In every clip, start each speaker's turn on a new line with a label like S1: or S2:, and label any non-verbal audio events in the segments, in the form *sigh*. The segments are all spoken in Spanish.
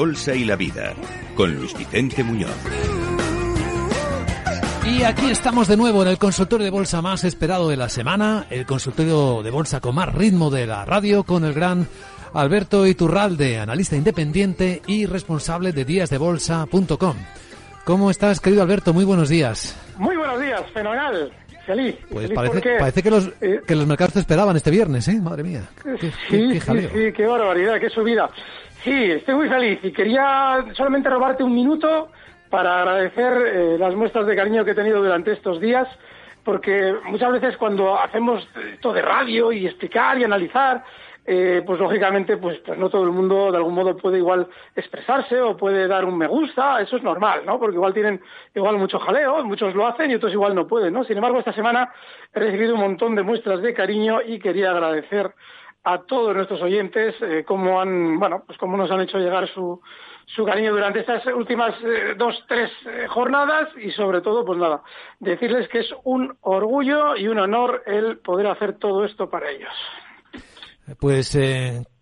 S1: Bolsa y la Vida, con Luis Vicente Muñoz.
S2: Y aquí estamos de nuevo en el consultorio de bolsa más esperado de la semana, el consultorio de bolsa con más ritmo de la radio, con el gran Alberto Iturralde, analista independiente y responsable de díasdebolsa.com. ¿Cómo estás, querido Alberto? Muy buenos días.
S3: Muy buenos días, fenomenal. Feliz.
S2: Pues
S3: feliz
S2: parece,
S3: porque,
S2: parece que, los,
S3: eh,
S2: que los mercados te esperaban este viernes, ¿eh? Madre mía. Qué, qué-
S3: sí,
S2: qué
S3: sí,
S2: jaleo.
S3: sí, qué barbaridad, qué subida. Sí, estoy muy feliz y quería solamente robarte un minuto para agradecer eh, las muestras de cariño que he tenido durante estos días, porque muchas veces cuando hacemos esto de radio y explicar y analizar, eh, pues lógicamente pues, pues no todo el mundo de algún modo puede igual expresarse o puede dar un me gusta, eso es normal, ¿no? Porque igual tienen igual mucho jaleo, muchos lo hacen y otros igual no pueden, ¿no? Sin embargo, esta semana he recibido un montón de muestras de cariño y quería agradecer a todos nuestros oyentes eh, cómo han, bueno, pues cómo nos han hecho llegar su, su cariño durante estas últimas eh, dos, tres eh, jornadas y sobre todo, pues nada, decirles que es un orgullo y un honor el poder hacer todo esto para ellos.
S2: Pues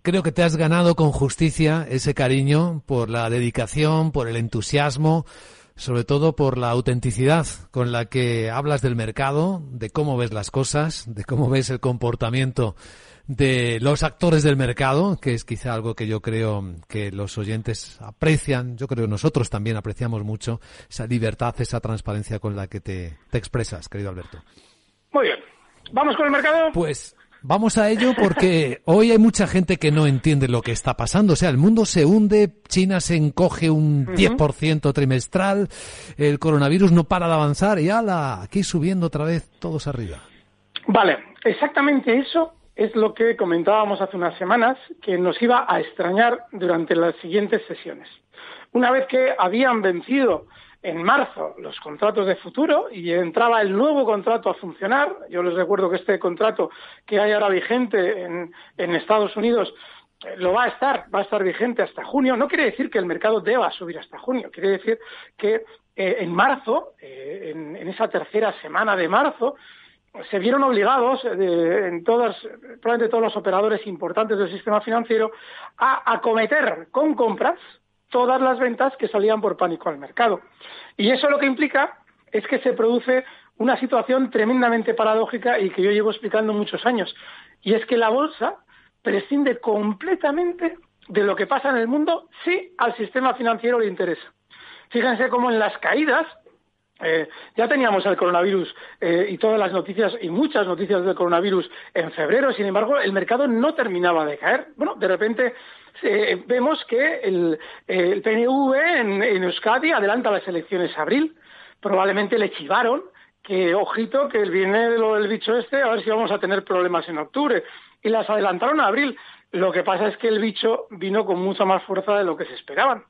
S2: creo que te has ganado con justicia ese cariño por la dedicación, por el entusiasmo, sobre todo por la autenticidad con la que hablas del mercado, de cómo ves las cosas, de cómo ves el comportamiento de los actores del mercado, que es quizá algo que yo creo que los oyentes aprecian, yo creo que nosotros también apreciamos mucho esa libertad, esa transparencia con la que te, te expresas, querido Alberto.
S3: Muy bien. ¿Vamos con el mercado?
S2: Pues vamos a ello porque *laughs* hoy hay mucha gente que no entiende lo que está pasando. O sea, el mundo se hunde, China se encoge un 10% trimestral, el coronavirus no para de avanzar y ala, aquí subiendo otra vez todos arriba.
S3: Vale, exactamente eso es lo que comentábamos hace unas semanas, que nos iba a extrañar durante las siguientes sesiones. Una vez que habían vencido en marzo los contratos de futuro y entraba el nuevo contrato a funcionar, yo les recuerdo que este contrato que hay ahora vigente en, Estados Unidos eh, lo va a estar, va a estar vigente hasta junio. No quiere decir que el mercado deba subir hasta junio, quiere decir que eh, en marzo, eh, en, en esa tercera semana de marzo, se vieron obligados eh, en todas, probablemente todos los operadores importantes del sistema financiero a acometer con compras todas las ventas que salían por pánico al mercado. Y eso lo que implica es que se produce una situación tremendamente paradójica y que yo llevo explicando muchos años. Y es que la bolsa prescinde completamente de lo que pasa en el mundo si al sistema financiero le interesa. Fíjense cómo en las caídas eh, ya teníamos el coronavirus eh, y todas las noticias y muchas noticias del coronavirus en febrero, sin embargo, el mercado no terminaba de caer. Bueno, de repente eh, vemos que el, el PNV en, Euskadi adelanta las elecciones a abril. Probablemente le chivaron que, ojito, que viene lo del bicho este, a ver si vamos a tener problemas en octubre. Y las adelantaron a abril. Lo que pasa es que el bicho vino con mucha más fuerza de lo que se esperaban.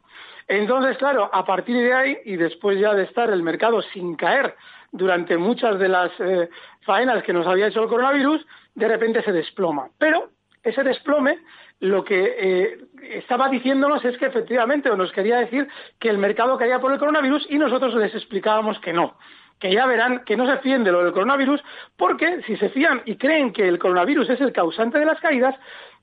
S3: Entonces, claro, a partir de ahí y después ya de estar el mercado sin caer durante muchas de las eh, faenas que nos había hecho el coronavirus, de repente se desploma. Pero ese desplome lo que eh, estaba diciéndonos es que efectivamente, o nos quería decir que el mercado caía por el coronavirus y nosotros les explicábamos que no que ya verán que no se fíen de lo del coronavirus, porque si se fían y creen que el coronavirus es el causante de las caídas,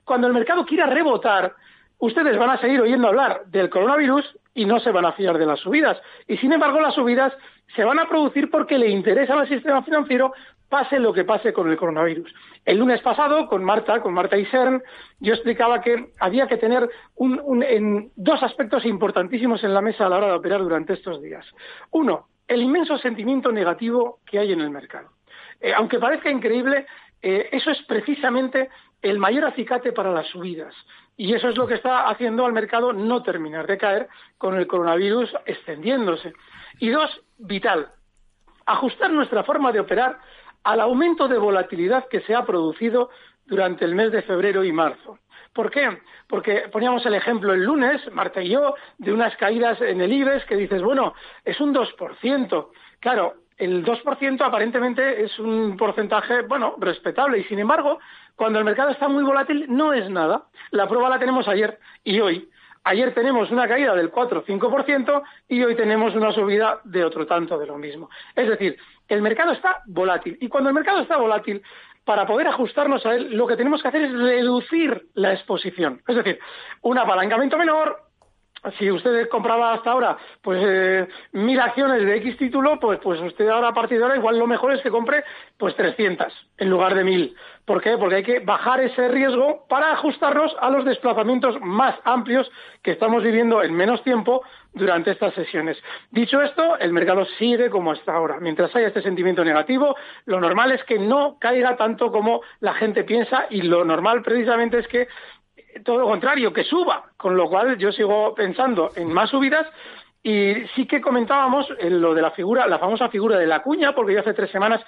S3: cuando el mercado quiera rebotar, ustedes van a seguir oyendo hablar del coronavirus y no se van a fiar de las subidas. Y sin embargo, las subidas se van a producir porque le interesa al sistema financiero pase lo que pase con el coronavirus. El lunes pasado, con Marta, con Marta Isern, yo explicaba que había que tener un, un, en dos aspectos importantísimos en la mesa a la hora de operar durante estos días. Uno, el inmenso sentimiento negativo que hay en el mercado. Eh, aunque parezca increíble, eh, eso es precisamente el mayor acicate para las subidas. Y eso es lo que está haciendo al mercado no terminar de caer con el coronavirus extendiéndose. Y dos, vital, ajustar nuestra forma de operar al aumento de volatilidad que se ha producido durante el mes de febrero y marzo. ¿Por qué? Porque poníamos el ejemplo el lunes, Marta y yo, de unas caídas en el IBEX que dices, bueno, es un 2%. Claro, el 2% aparentemente es un porcentaje, bueno, respetable. Y sin embargo, cuando el mercado está muy volátil, no es nada. La prueba la tenemos ayer y hoy. Ayer tenemos una caída del 4 o 5% y hoy tenemos una subida de otro tanto de lo mismo. Es decir, el mercado está volátil. Y cuando el mercado está volátil, para poder ajustarnos a él, lo que tenemos que hacer es reducir la exposición. Es decir, un apalancamiento menor, si usted compraba hasta ahora pues eh, mil acciones de X título, pues, pues usted ahora a partir de ahora igual lo mejor es que compre pues 300 en lugar de mil. ¿Por qué? Porque hay que bajar ese riesgo para ajustarnos a los desplazamientos más amplios que estamos viviendo en menos tiempo durante estas sesiones. Dicho esto, el mercado sigue como hasta ahora. Mientras haya este sentimiento negativo, lo normal es que no caiga tanto como la gente piensa y lo normal precisamente es que todo lo contrario, que suba, con lo cual yo sigo pensando en más subidas y sí que comentábamos en lo de la figura, la famosa figura de la cuña, porque yo hace tres semanas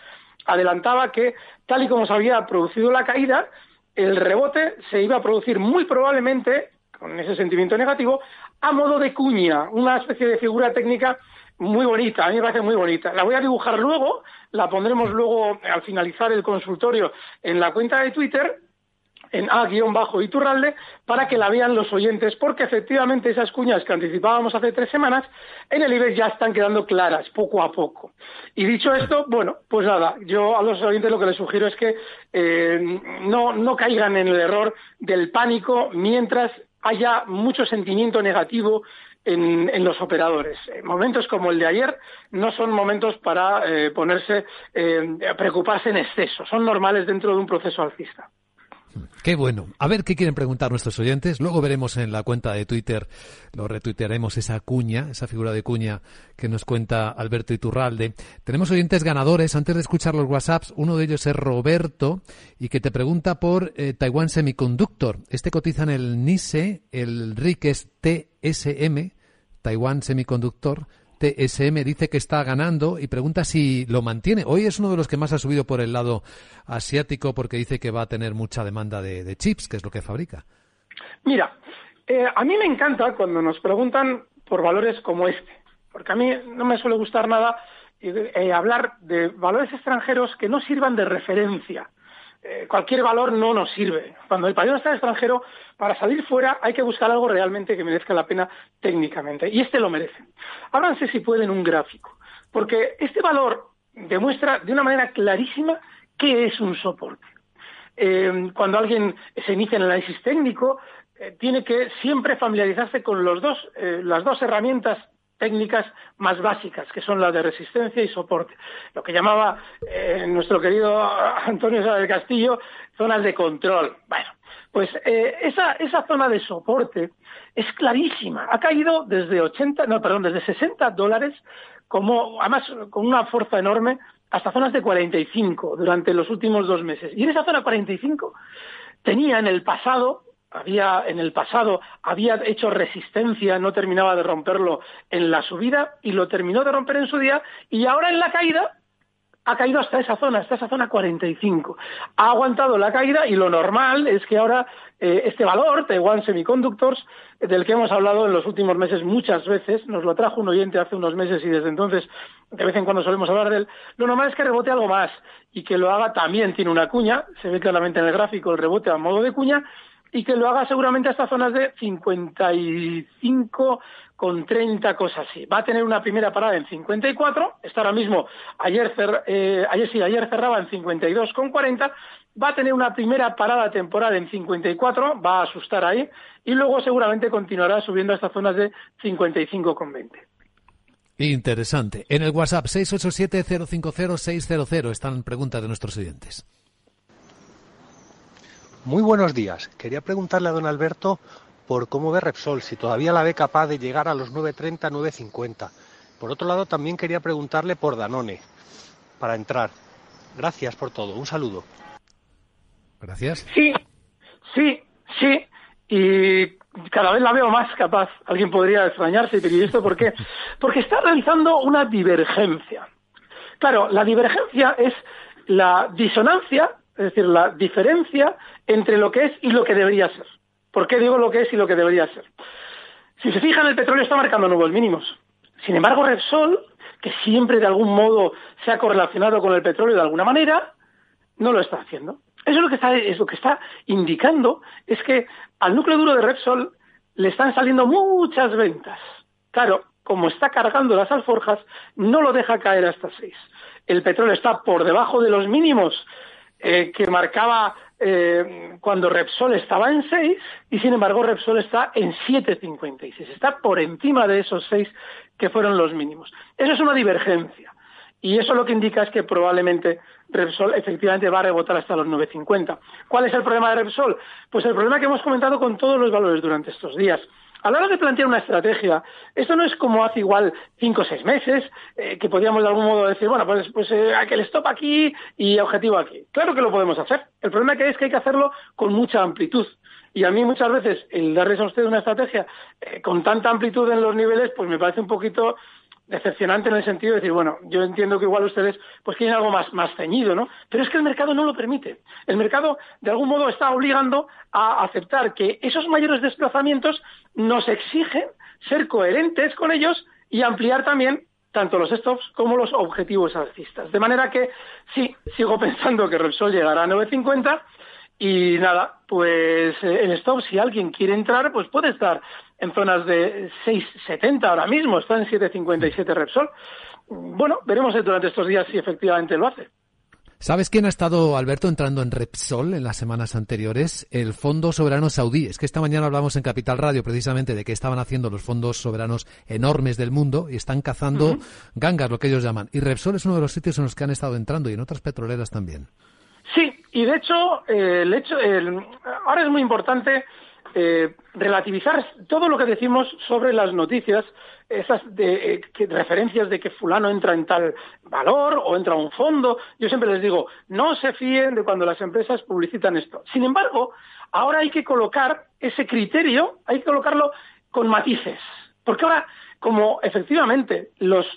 S3: adelantaba que tal y como se había producido la caída, el rebote se iba a producir muy probablemente, con ese sentimiento negativo, a modo de cuña, una especie de figura técnica muy bonita, a mí me parece muy bonita. La voy a dibujar luego, la pondremos luego al finalizar el consultorio en la cuenta de Twitter en A-Iturralde para que la vean los oyentes, porque efectivamente esas cuñas que anticipábamos hace tres semanas en el IBEX ya están quedando claras poco a poco. Y dicho esto, bueno, pues nada, yo a los oyentes lo que les sugiero es que eh, no, no caigan en el error del pánico mientras haya mucho sentimiento negativo en, en, los operadores. Momentos como el de ayer no son momentos para eh, ponerse, eh, preocuparse en exceso, son normales dentro de un proceso alcista.
S2: Qué bueno. A ver qué quieren preguntar nuestros oyentes. Luego veremos en la cuenta de Twitter, lo retuitearemos esa cuña, esa figura de cuña que nos cuenta Alberto Iturralde. Tenemos oyentes ganadores. Antes de escuchar los WhatsApps, uno de ellos es Roberto y que te pregunta por eh, Taiwan Semiconductor. Este cotiza en el NISE, el RIC es TSM, Taiwan Semiconductor TSM dice que está ganando y pregunta si lo mantiene. Hoy es uno de los que más ha subido por el lado asiático porque dice que va a tener mucha demanda de, chips, que es lo que fabrica.
S3: Mira, eh, a mí me encanta cuando nos preguntan por valores como este, porque a mí no me suele gustar nada eh, hablar de valores extranjeros que no sirvan de referencia. Eh, cualquier valor no nos sirve. Cuando el país está extranjero, para salir fuera hay que buscar algo realmente que merezca la pena técnicamente. Y este lo merece. Ábranse si pueden un gráfico, porque este valor demuestra de una manera clarísima qué es un soporte. Eh, cuando alguien se inicia en el análisis técnico, eh, tiene que siempre familiarizarse con los dos, las dos herramientas técnicas más básicas, que son las de resistencia y soporte. Lo que llamaba eh, nuestro querido Antonio Sá del Castillo, zonas de control. Bueno, pues eh, esa, esa zona de soporte es clarísima. Ha caído desde 80, no, perdón, desde 60 dólares, como, además con una fuerza enorme, hasta zonas de 45 durante los últimos dos meses. Y en esa zona 45 tenía en el pasado había en el pasado había hecho resistencia, no terminaba de romperlo en la subida y lo terminó de romper en su día y ahora en la caída ha caído hasta esa zona, hasta esa zona 45. Ha aguantado la caída y lo normal es que ahora eh, este valor, Taiwan Semiconductors, del que hemos hablado en los últimos meses muchas veces, nos lo trajo un oyente hace unos meses y desde entonces de vez en cuando solemos hablar de él, lo normal es que rebote algo más y que lo haga también tiene una cuña, se ve claramente en el gráfico el rebote a modo de cuña y que lo haga seguramente hasta zonas de 55 con 30 cosas así. Va a tener una primera parada en 54, está ahora mismo, ayer, eh, ayer sí, ayer cerraba en 52 con 40, va a tener una primera parada temporal en 54, va a asustar ahí, y luego seguramente continuará subiendo hasta zonas de 55 con 20.
S2: Interesante. En el WhatsApp 687-050-600 están preguntas de nuestros oyentes.
S4: Muy buenos días. Quería preguntarle a don Alberto por cómo ve Repsol, si todavía la ve capaz de llegar a los 9.30, 9.50. Por otro lado, también quería preguntarle por Danone, para entrar. Gracias por todo. Un saludo.
S2: Gracias.
S3: Sí, sí, sí. y cada vez la veo más capaz. Alguien podría extrañarse, pero ¿y esto por qué? *laughs* Porque está realizando una divergencia. Claro, la divergencia es la disonancia, es decir, la diferencia entre lo que es y lo que debería ser. ¿Por qué digo lo que es y lo que debería ser? Si se fijan, el petróleo está marcando nuevos mínimos. Sin embargo, Repsol, que siempre de algún modo se ha correlacionado con el petróleo de alguna manera, no lo está haciendo. Eso es lo que está, es lo que está indicando, es que al núcleo duro de Repsol le están saliendo muchas ventas. Claro, como está cargando las alforjas, no lo deja caer hasta seis. El petróleo está por debajo de los mínimos eh, que marcaba eh, cuando Repsol estaba en 6 y sin embargo Repsol está en 7,56. Está por encima de esos 6 que fueron los mínimos. Eso es una divergencia. Y eso lo que indica es que probablemente Repsol efectivamente va a rebotar hasta los 9.50. ¿Cuál es el problema de Repsol? Pues el problema que hemos comentado con todos los valores durante estos días. A la hora de plantear una estrategia, esto no es como hace igual cinco o seis meses, eh, que podíamos de algún modo decir, bueno, pues, pues eh, stop aquí y objetivo aquí. Claro que lo podemos hacer. El problema que es que hay que hacerlo con mucha amplitud. Y a mí muchas veces el darles a usted una estrategia eh, con tanta amplitud en los niveles, pues me parece un poquito decepcionante en el sentido de decir, bueno, yo entiendo que igual ustedes pues quieren algo más, más ceñido, ¿no? Pero es que el mercado no lo permite. El mercado, de algún modo, está obligando a aceptar que esos mayores desplazamientos nos exigen ser coherentes con ellos y ampliar también tanto los stops como los objetivos alcistas. De manera que sí, sigo *laughs* pensando que Repsol llegará a 950 y nada, pues eh, el stop, si alguien quiere entrar, pues puede estar en zonas de 6,70 ahora mismo, está en 7,57 Repsol. Bueno, veremos durante estos días si efectivamente lo hace.
S2: ¿Sabes quién ha estado, Alberto, entrando en Repsol en las semanas anteriores? El Fondo Soberano Saudí. Es que esta mañana hablamos en Capital Radio precisamente de que estaban haciendo los fondos soberanos enormes del mundo y están cazando gangas, lo que ellos llaman. Y Repsol es uno de los sitios en los que han estado entrando y en otras petroleras también.
S3: Sí, y de hecho, eh, el hecho, ahora es muy importante eh, relativizar todo lo que decimos sobre las noticias, esas de, eh, referencias de que fulano entra en tal valor o entra a un fondo. Yo siempre les digo, no se fíen de cuando las empresas publicitan esto. Sin embargo, ahora hay que colocar ese criterio, hay que colocarlo con matices. Porque ahora, como efectivamente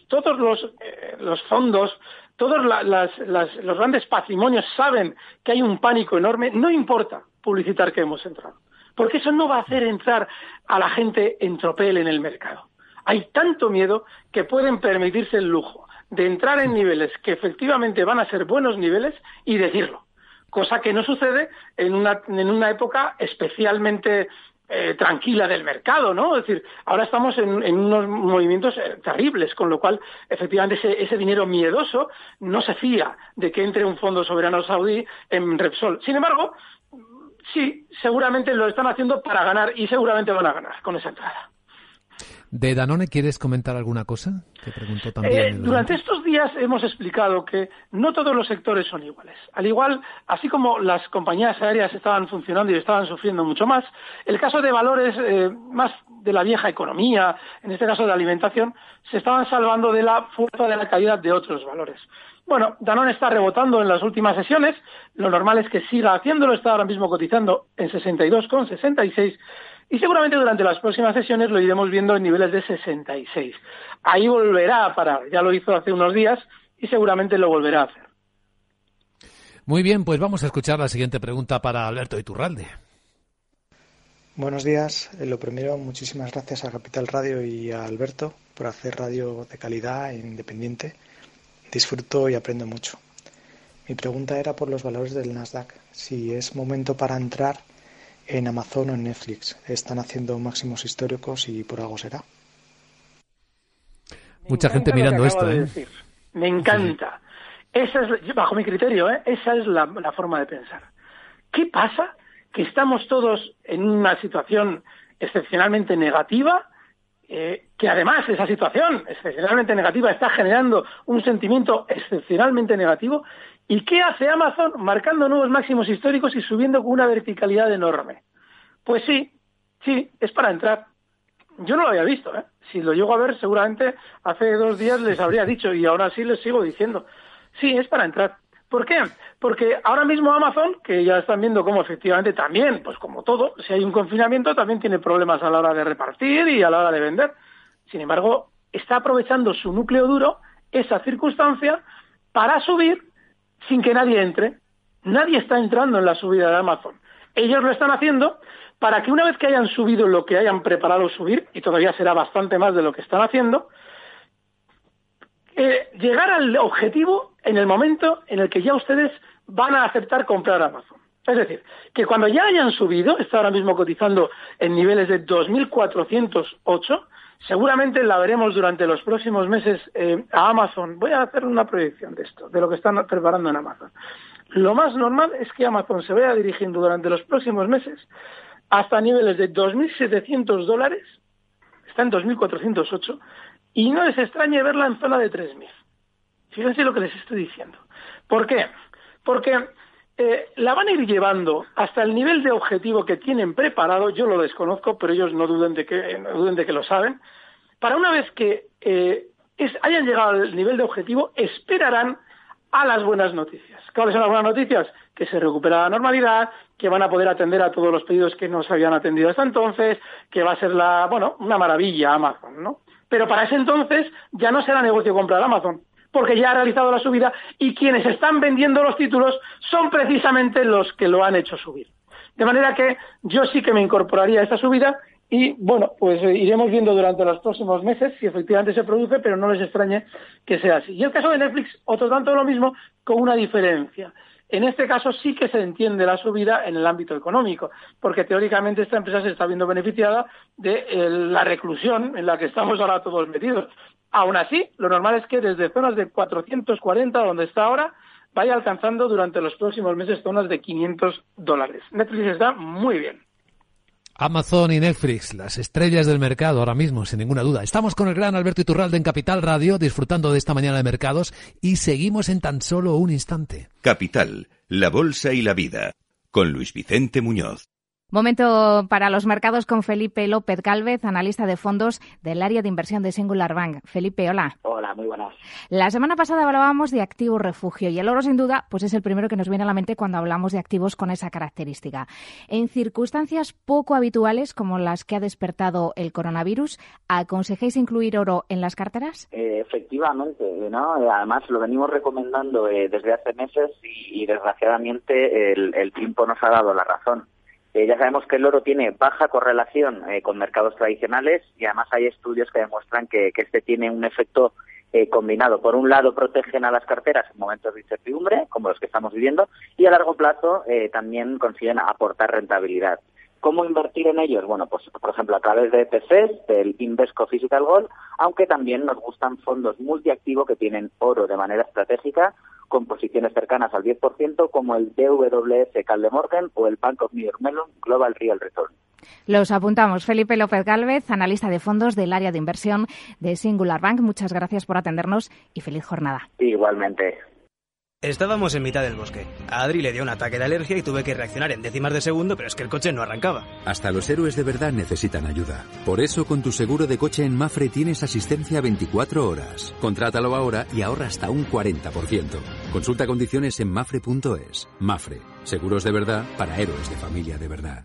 S3: todos los, los fondos, todos los grandes patrimonios saben que hay un pánico enorme, no importa publicitar que hemos entrado, porque eso no va a hacer entrar a la gente en tropel en el mercado. Hay tanto miedo que pueden permitirse el lujo de entrar en niveles que efectivamente van a ser buenos niveles y decirlo, cosa que no sucede en una, en una época especialmente eh, tranquila del mercado, ¿no? Es decir, ahora estamos en, unos movimientos eh, terribles, con lo cual, efectivamente, ese, dinero miedoso no se fía de que entre un fondo soberano saudí en Repsol. Sin embargo, sí, seguramente lo están haciendo para ganar y seguramente van a ganar con esa entrada.
S2: ¿De Danone quieres comentar alguna cosa?
S3: Eh, durante estos días hemos explicado que no todos los sectores son iguales. Al igual, así como las compañías aéreas estaban funcionando y estaban sufriendo mucho más, el caso de valores eh, más de la vieja economía, en este caso de la alimentación, se estaban salvando de la fuerza de la caída de otros valores. Bueno, Danone está rebotando en las últimas sesiones, lo normal es que siga haciéndolo, está ahora mismo cotizando en 62,66 y seguramente durante las próximas sesiones lo iremos viendo en niveles de 66. Ahí volverá a parar, ya lo hizo hace unos días y seguramente lo volverá a hacer.
S2: Muy bien, pues vamos a escuchar la siguiente pregunta para Alberto Iturralde.
S5: Buenos días. Eh, lo primero, muchísimas gracias a Capital Radio y a Alberto por hacer radio de calidad e independiente. Disfruto y aprendo mucho. Mi pregunta era por los valores del Nasdaq. Si es momento para entrar en Amazon o en Netflix. Están haciendo máximos históricos y por algo será.
S2: Mucha gente mirando esto, ¿eh?
S3: Me encanta. Esa es, bajo mi criterio, ¿eh? esa es la, forma de pensar. ¿Qué pasa? Que estamos todos en una situación excepcionalmente negativa, eh, que además esa situación excepcionalmente negativa está generando un sentimiento excepcionalmente negativo ¿Y qué hace Amazon marcando nuevos máximos históricos y subiendo con una verticalidad enorme? Pues sí, sí, es para entrar. Yo no lo había visto, ¿eh? Si lo llego a ver, seguramente hace dos días les habría dicho y ahora sí les sigo diciendo. Sí, es para entrar. ¿Por qué? Porque ahora mismo Amazon, que ya están viendo cómo efectivamente también, pues como todo, si hay un confinamiento también tiene problemas a la hora de repartir y a la hora de vender. Sin embargo, está aprovechando su núcleo duro, esa circunstancia, para subir sin que nadie entre. Nadie está entrando en la subida de Amazon. Ellos lo están haciendo para que una vez que hayan subido lo que hayan preparado subir, y todavía será bastante más de lo que están haciendo, eh, llegar al objetivo en el momento en el que ya ustedes van a aceptar comprar Amazon. Es decir, que cuando ya hayan subido, está ahora mismo cotizando en niveles de 2.408, seguramente la veremos durante los próximos meses eh, a Amazon. Voy a hacer una proyección de esto, de lo que están preparando en Amazon. Lo más normal es que Amazon se vaya dirigiendo durante los próximos meses hasta niveles de 2.700 dólares, está en 2.408, y no les extrañe verla en zona de 3.000. Fíjense lo que les estoy diciendo. ¿Por qué? Porque eh, la van a ir llevando hasta el nivel de objetivo que tienen preparado, yo lo desconozco, pero ellos no duden de que, no duden de que lo saben, para una vez que eh, hayan llegado al nivel de objetivo, esperarán a las buenas noticias. ¿Cuáles son las buenas noticias? Que se recupera la normalidad, que van a poder atender a todos los pedidos que no se habían atendido hasta entonces, que va a ser la, bueno, una maravilla Amazon, ¿no? Pero para ese entonces ya no será negocio comprar Amazon, porque ya ha realizado la subida y quienes están vendiendo los títulos son precisamente los que lo han hecho subir. De manera que yo sí que me incorporaría a esta subida y bueno, pues eh, iremos viendo durante los próximos meses si efectivamente se produce, pero no les extrañe que sea así. Y el caso de Netflix, otro tanto lo mismo, con una diferencia. En este caso sí que se entiende la subida en el ámbito económico, porque teóricamente esta empresa se está viendo beneficiada de la reclusión en la que estamos ahora todos metidos. Aún así, lo normal es que desde zonas de 440, donde está ahora, vaya alcanzando durante los próximos meses zonas de 500 dólares. Netflix está muy bien.
S2: Amazon y Netflix, las estrellas del mercado ahora mismo, sin ninguna duda. Estamos con el gran Alberto Iturralde en Capital Radio, disfrutando de esta mañana de mercados y seguimos en tan solo un instante.
S1: Capital, la bolsa y la vida, con Luis Vicente Muñoz.
S6: Momento para los mercados con Felipe López Galvez, analista de fondos del área de inversión de Singular Bank. Felipe, hola.
S7: Hola, muy buenas.
S6: La semana pasada hablábamos de activo refugio y el oro, sin duda, pues es el primero que nos viene a la mente cuando hablamos de activos con esa característica. En circunstancias poco habituales como las que ha despertado el coronavirus, ¿aconsejáis incluir oro en las carteras?
S7: Eh, efectivamente, ¿no? Además, lo venimos recomendando eh, desde hace meses y, desgraciadamente el, el tiempo nos ha dado la razón. Eh, ya sabemos que el oro tiene baja correlación eh, con mercados tradicionales y además hay estudios que demuestran que, este tiene un efecto eh, combinado. Por un lado, protegen a las carteras en momentos de incertidumbre, como los que estamos viviendo, y a largo plazo también consiguen aportar rentabilidad. ¿Cómo invertir en ellos? Bueno, pues por ejemplo a través de ETFs, del Invesco Physical Gold, aunque también nos gustan fondos multiactivo que tienen oro de manera estratégica con posiciones cercanas al 10% como el DWS Caldemorgan o el Bank of New York Mellon Global Real Return.
S6: Los apuntamos. Felipe López Gálvez, analista de fondos del área de inversión de Singular Bank. Muchas gracias por atendernos y feliz jornada.
S7: Igualmente.
S8: Estábamos en mitad del bosque. A Adri le dio un ataque de alergia y tuve que reaccionar en décimas de segundo, pero es que el coche no arrancaba.
S9: Hasta los héroes de verdad necesitan ayuda. Por eso, con tu seguro de coche en Mafre tienes asistencia 24 horas. Contrátalo ahora y ahorra hasta un 40%. Consulta condiciones en mafre.es. Mafre, seguros de verdad para héroes de familia de verdad.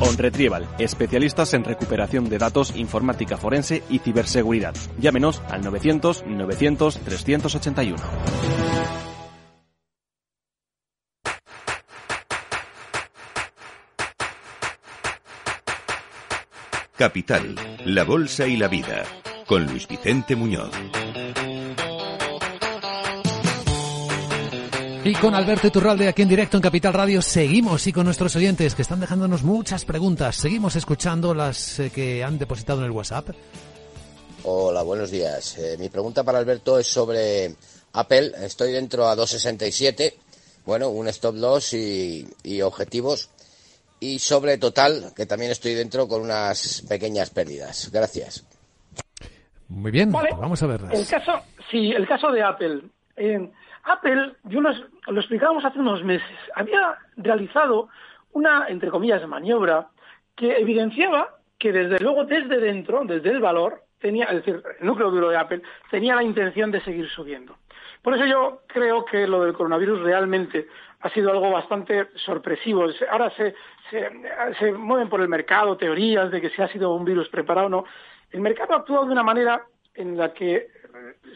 S10: OnRetrieval, especialistas en recuperación de datos, informática forense y ciberseguridad. Llámenos al 900 900 381.
S1: Capital, la Bolsa y la Vida, con Luis Vicente Muñoz.
S2: Y con Alberto Iturralde aquí en directo en Capital Radio seguimos y con nuestros oyentes que están dejándonos muchas preguntas. Seguimos escuchando las eh, que han depositado en el WhatsApp.
S11: Hola, buenos días. Eh, mi pregunta para Alberto es sobre Apple. Estoy dentro a 267. Bueno, un stop loss y, objetivos. y sobre Total, que también estoy dentro con unas pequeñas pérdidas. Gracias.
S2: Muy bien, pues vamos a verlas.
S3: El caso, sí, el caso de Apple. Eh, Apple, yo lo, lo explicábamos hace unos meses, había realizado una, entre comillas, maniobra que evidenciaba que desde luego desde dentro, desde el valor, tenía, es decir, el núcleo duro de Apple tenía la intención de seguir subiendo. Por eso yo creo que lo del coronavirus realmente ha sido algo bastante sorpresivo. Ahora se, se, mueven por el mercado teorías de que si ha sido un virus preparado o no. El mercado ha actuado de una manera en la que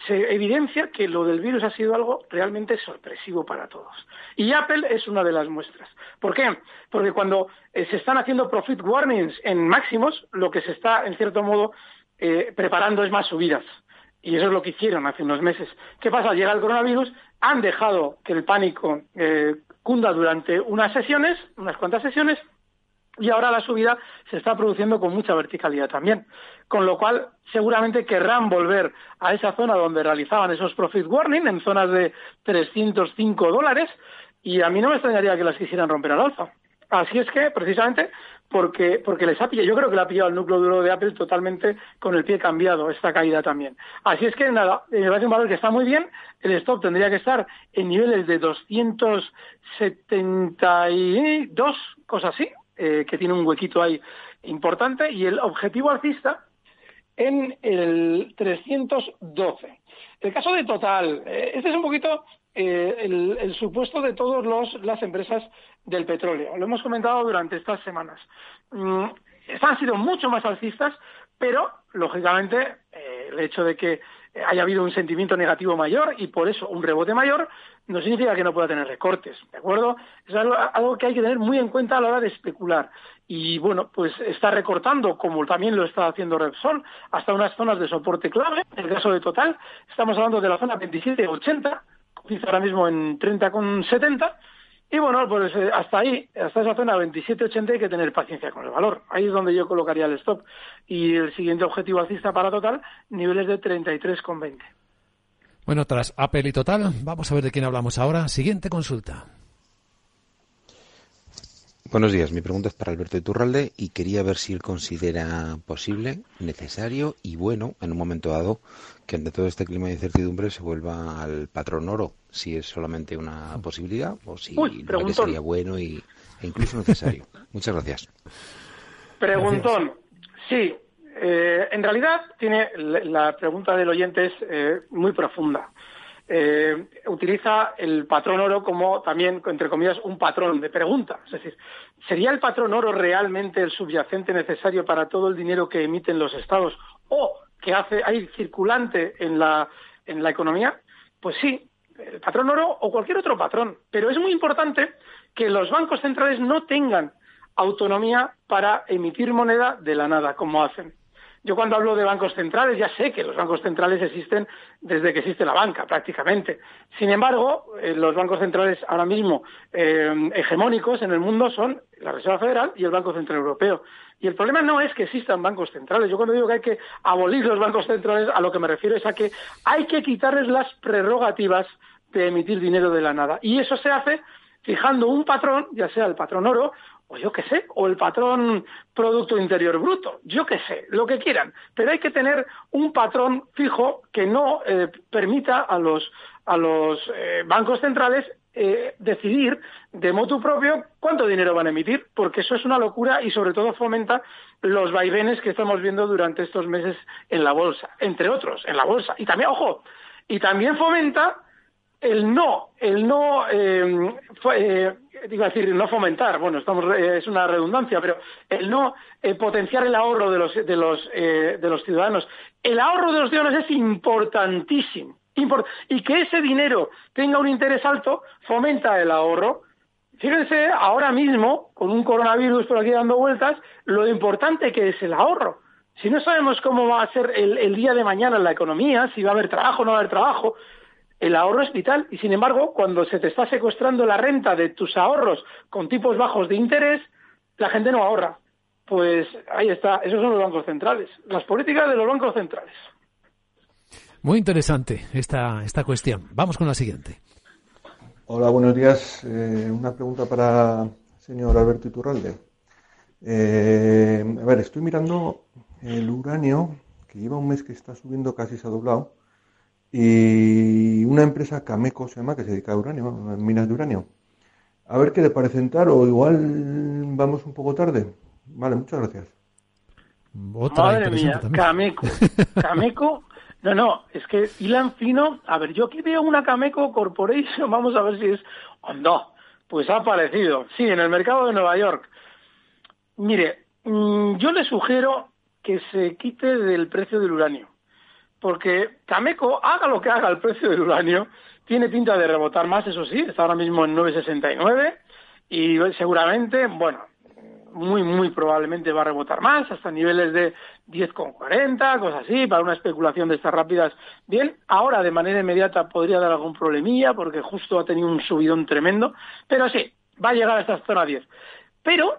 S3: se evidencia que lo del virus ha sido algo realmente sorpresivo para todos. Y Apple es una de las muestras. ¿Por qué? Porque cuando eh, se están haciendo profit warnings en máximos, lo que se está, en cierto modo, eh, preparando es más subidas. Y eso es lo que hicieron hace unos meses. ¿Qué pasa? Llega el coronavirus, han dejado que el pánico eh, cunda durante unas sesiones, unas cuantas sesiones, y ahora la subida se está produciendo con mucha verticalidad también. Con lo cual, seguramente querrán volver a esa zona donde realizaban esos profit warning, en zonas de 305 dólares, y a mí no me extrañaría que las quisieran romper al alza. Así es que, precisamente, porque, porque les ha pillado, yo creo que le ha pillado el núcleo duro de Apple totalmente con el pie cambiado, esta caída también. Así es que nada, me parece un valor que está muy bien, el stop tendría que estar en niveles de 272, cosas así, eh, que tiene un huequito ahí importante, y el objetivo alcista en el 312. El caso de Total, eh, este es un poquito eh, el, supuesto de todas las empresas del petróleo. Lo hemos comentado durante estas semanas. Mm, han sido mucho más alcistas, pero, lógicamente, el hecho de que haya habido un sentimiento negativo mayor y por eso un rebote mayor no significa que no pueda tener recortes, ¿de acuerdo? Es algo, que hay que tener muy en cuenta a la hora de especular. Y bueno, pues está recortando, como también lo está haciendo Repsol, hasta unas zonas de soporte clave. En el caso de Total, estamos hablando de la zona 27-80, ahora mismo en 30,70 y bueno, pues eh, hasta ahí, hasta esa zona 27,80 hay que tener paciencia con el valor. Ahí es donde yo colocaría el stop. Y el siguiente objetivo alcista para Total, niveles de 33,20.
S2: Bueno, tras Apple y Total, vamos a ver de quién hablamos ahora. Siguiente consulta.
S12: Buenos días, mi pregunta es para Alberto Iturralde y quería ver si él considera posible, necesario y bueno, en un momento dado, que ante todo este clima de incertidumbre se vuelva al patrón oro, si es solamente una posibilidad o si sería bueno y, e incluso necesario. *laughs* Muchas gracias.
S3: Preguntón. Sí, eh, en realidad tiene la pregunta del oyente es eh, muy profunda. Eh, utiliza el patrón oro como también, entre comillas, un patrón de pregunta. Es decir, ¿sería el patrón oro realmente el subyacente necesario para todo el dinero que emiten los estados o que hace, hay circulante en la, en la economía? Pues sí, el patrón oro o cualquier otro patrón. Pero es muy importante que los bancos centrales no tengan autonomía para emitir moneda de la nada, como hacen. Yo cuando hablo de bancos centrales ya sé que los bancos centrales existen desde que existe la banca prácticamente. Sin embargo, eh, los bancos centrales ahora mismo eh, hegemónicos en el mundo son la Reserva Federal y el Banco Central Europeo. Y el problema no es que existan bancos centrales. Yo cuando digo que hay que abolir los bancos centrales, a lo que me refiero es a que hay que quitarles las prerrogativas de emitir dinero de la nada. Y eso se hace fijando un patrón, ya sea el patrón oro o yo qué sé, o el patrón Producto Interior Bruto, yo qué sé, lo que quieran, pero hay que tener un patrón fijo que no eh, permita a los, a los eh, bancos centrales eh, decidir de motu propio cuánto dinero van a emitir, porque eso es una locura y sobre todo fomenta los vaivenes que estamos viendo durante estos meses en la bolsa, entre otros, en la bolsa. Y también, ojo, y también fomenta el no, el no, eh, eh, digo decir, no fomentar, bueno, estamos, eh, es una redundancia, pero el no eh, potenciar el ahorro de los, de los, de los ciudadanos. El ahorro de los ciudadanos es importantísimo. y que ese dinero tenga un interés alto fomenta el ahorro. Fíjense ahora mismo, con un coronavirus por aquí dando vueltas, lo importante que es el ahorro. Si no sabemos cómo va a ser el, el día de mañana en la economía, si va a haber trabajo o no va a haber trabajo, el ahorro es vital y sin embargo, cuando se te está secuestrando la renta de tus ahorros con tipos bajos de interés, la gente no ahorra. Pues ahí está, esos son los bancos centrales, las políticas de los bancos centrales.
S2: Muy interesante esta, esta cuestión. Vamos con la siguiente.
S13: Hola, buenos días. Eh, una pregunta para el señor Alberto Iturralde. Eh, a ver, estoy mirando el uranio, que lleva un mes que está subiendo, casi se ha doblado, y una empresa, Cameco se llama, que se dedica a uranio, a minas de uranio. A ver qué le parece entrar, o igual vamos un poco tarde. Vale, muchas gracias.
S3: Madre mía, Cameco. *laughs* Cameco, no, no, es que hilan fino. A ver, yo aquí veo una Cameco Corporation, *laughs* vamos a ver si es. o no, pues ha aparecido. Sí, en el mercado de Nueva York. Mire, mm, yo le sugiero que se quite del precio del uranio. Porque Cameco, haga lo que haga el precio del uranio, tiene pinta de rebotar más, eso sí, está ahora mismo en 9,69 y seguramente, bueno, muy, muy probablemente va a rebotar más, hasta niveles de 10,40, cosas así, para una especulación de estas rápidas. Bien, ahora de manera inmediata podría dar algún problemilla, porque justo ha tenido un subidón tremendo, pero sí, va a llegar a esta zona 10. Pero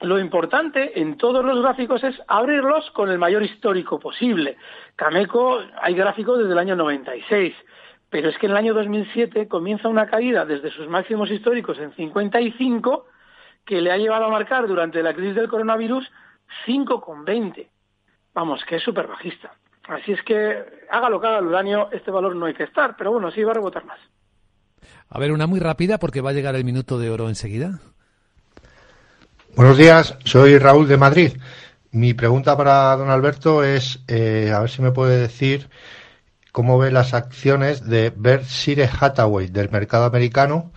S3: lo importante en todos los gráficos es abrirlos con el mayor histórico posible. Cameco, hay gráficos desde el año 96, pero es que en el año 2007 comienza una caída desde sus máximos históricos en 55 que le ha llevado a marcar durante la crisis del coronavirus 5,20. Vamos, que es súper bajista. Así es que haga lo que haga uranio, este valor no hay que estar, pero bueno, sí va a rebotar más.
S2: A ver, una muy rápida porque va a llegar el minuto de oro enseguida.
S14: Buenos días, soy Raúl de Madrid. Mi pregunta para don Alberto es, eh, a ver si me puede decir cómo ve las acciones de Berkshire Hathaway del mercado americano.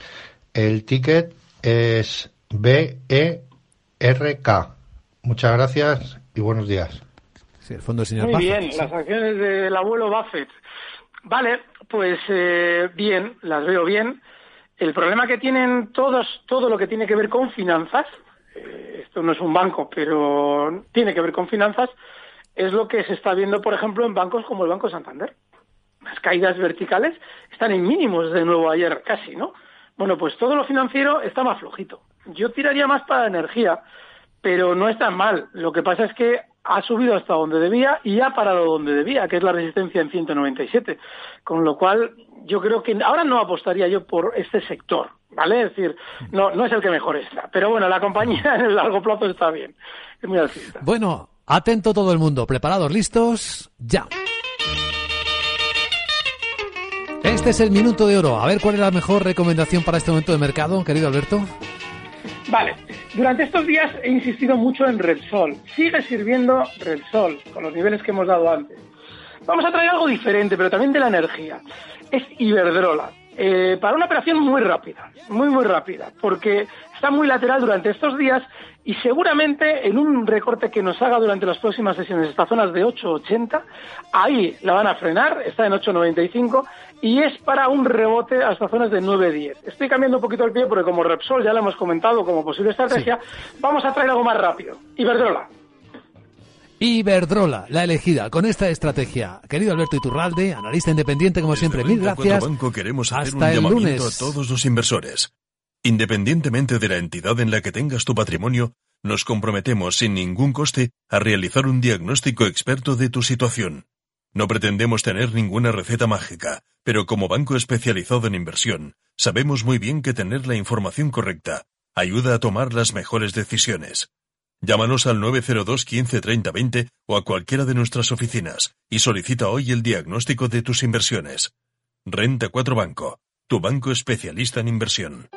S14: El ticket es BERK. Muchas gracias y buenos días.
S2: Sí, el fondo señor
S3: Muy bien, las acciones del abuelo Buffett. Vale, pues eh, bien, las veo bien. El problema que tienen todos, todo lo que tiene que ver con finanzas, esto no es un banco, pero tiene que ver con finanzas, es lo que se está viendo, por ejemplo, en bancos como el Banco Santander. Las caídas verticales están en mínimos de nuevo ayer casi, ¿no? Bueno, pues todo lo financiero está más flojito. Yo tiraría más para energía, pero no es tan mal. Lo que pasa es que ha subido hasta donde debía y ha parado donde debía, que es la resistencia en 197. Con lo cual, yo creo que ahora no apostaría yo por este sector, ¿vale? Es decir, no, no es el que mejor está. Pero bueno, la compañía en el largo plazo está bien. Es muy alcista.
S2: Bueno, atento todo el mundo. ¿Preparados? ¿Listos? Ya. Este es el minuto de oro. A ver cuál es la mejor recomendación para este momento de mercado, querido Alberto.
S3: Vale, durante estos días he insistido mucho en Repsol. Sigue sirviendo Repsol, con los niveles que hemos dado antes. Vamos a traer algo diferente, pero también de la energía. Es Iberdrola. Eh, para una operación muy rápida, muy, muy rápida, porque está muy lateral durante estos días y seguramente en un recorte que nos haga durante las próximas sesiones, estas zonas de 8,80, ahí la van a frenar, está en 8,95 y es para un rebote hasta zonas de 9,10. Estoy cambiando un poquito el pie porque como Repsol ya lo hemos comentado como posible estrategia, vamos a traer algo más rápido. Iberdrola.
S2: Iberdrola, la elegida con esta estrategia. Querido Alberto Iturralde, analista independiente como siempre, mil gracias.
S15: Banco queremos hacer
S2: Hasta
S15: un
S2: el lunes.
S15: a todos los inversores. Independientemente de la entidad en la que tengas tu patrimonio, nos comprometemos sin ningún coste a realizar un diagnóstico experto de tu situación. No pretendemos tener ninguna receta mágica, pero como banco especializado en inversión, sabemos muy bien que tener la información correcta ayuda a tomar las mejores decisiones. Llámanos al 902 15 30 20 o a cualquiera de nuestras oficinas y solicita hoy el diagnóstico de tus inversiones. Renta 4 Banco, tu banco especialista en inversión.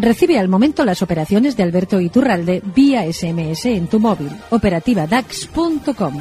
S16: Recibe al momento las operaciones de Alberto Iturralde vía SMS en tu móvil. Operativa DAX.com.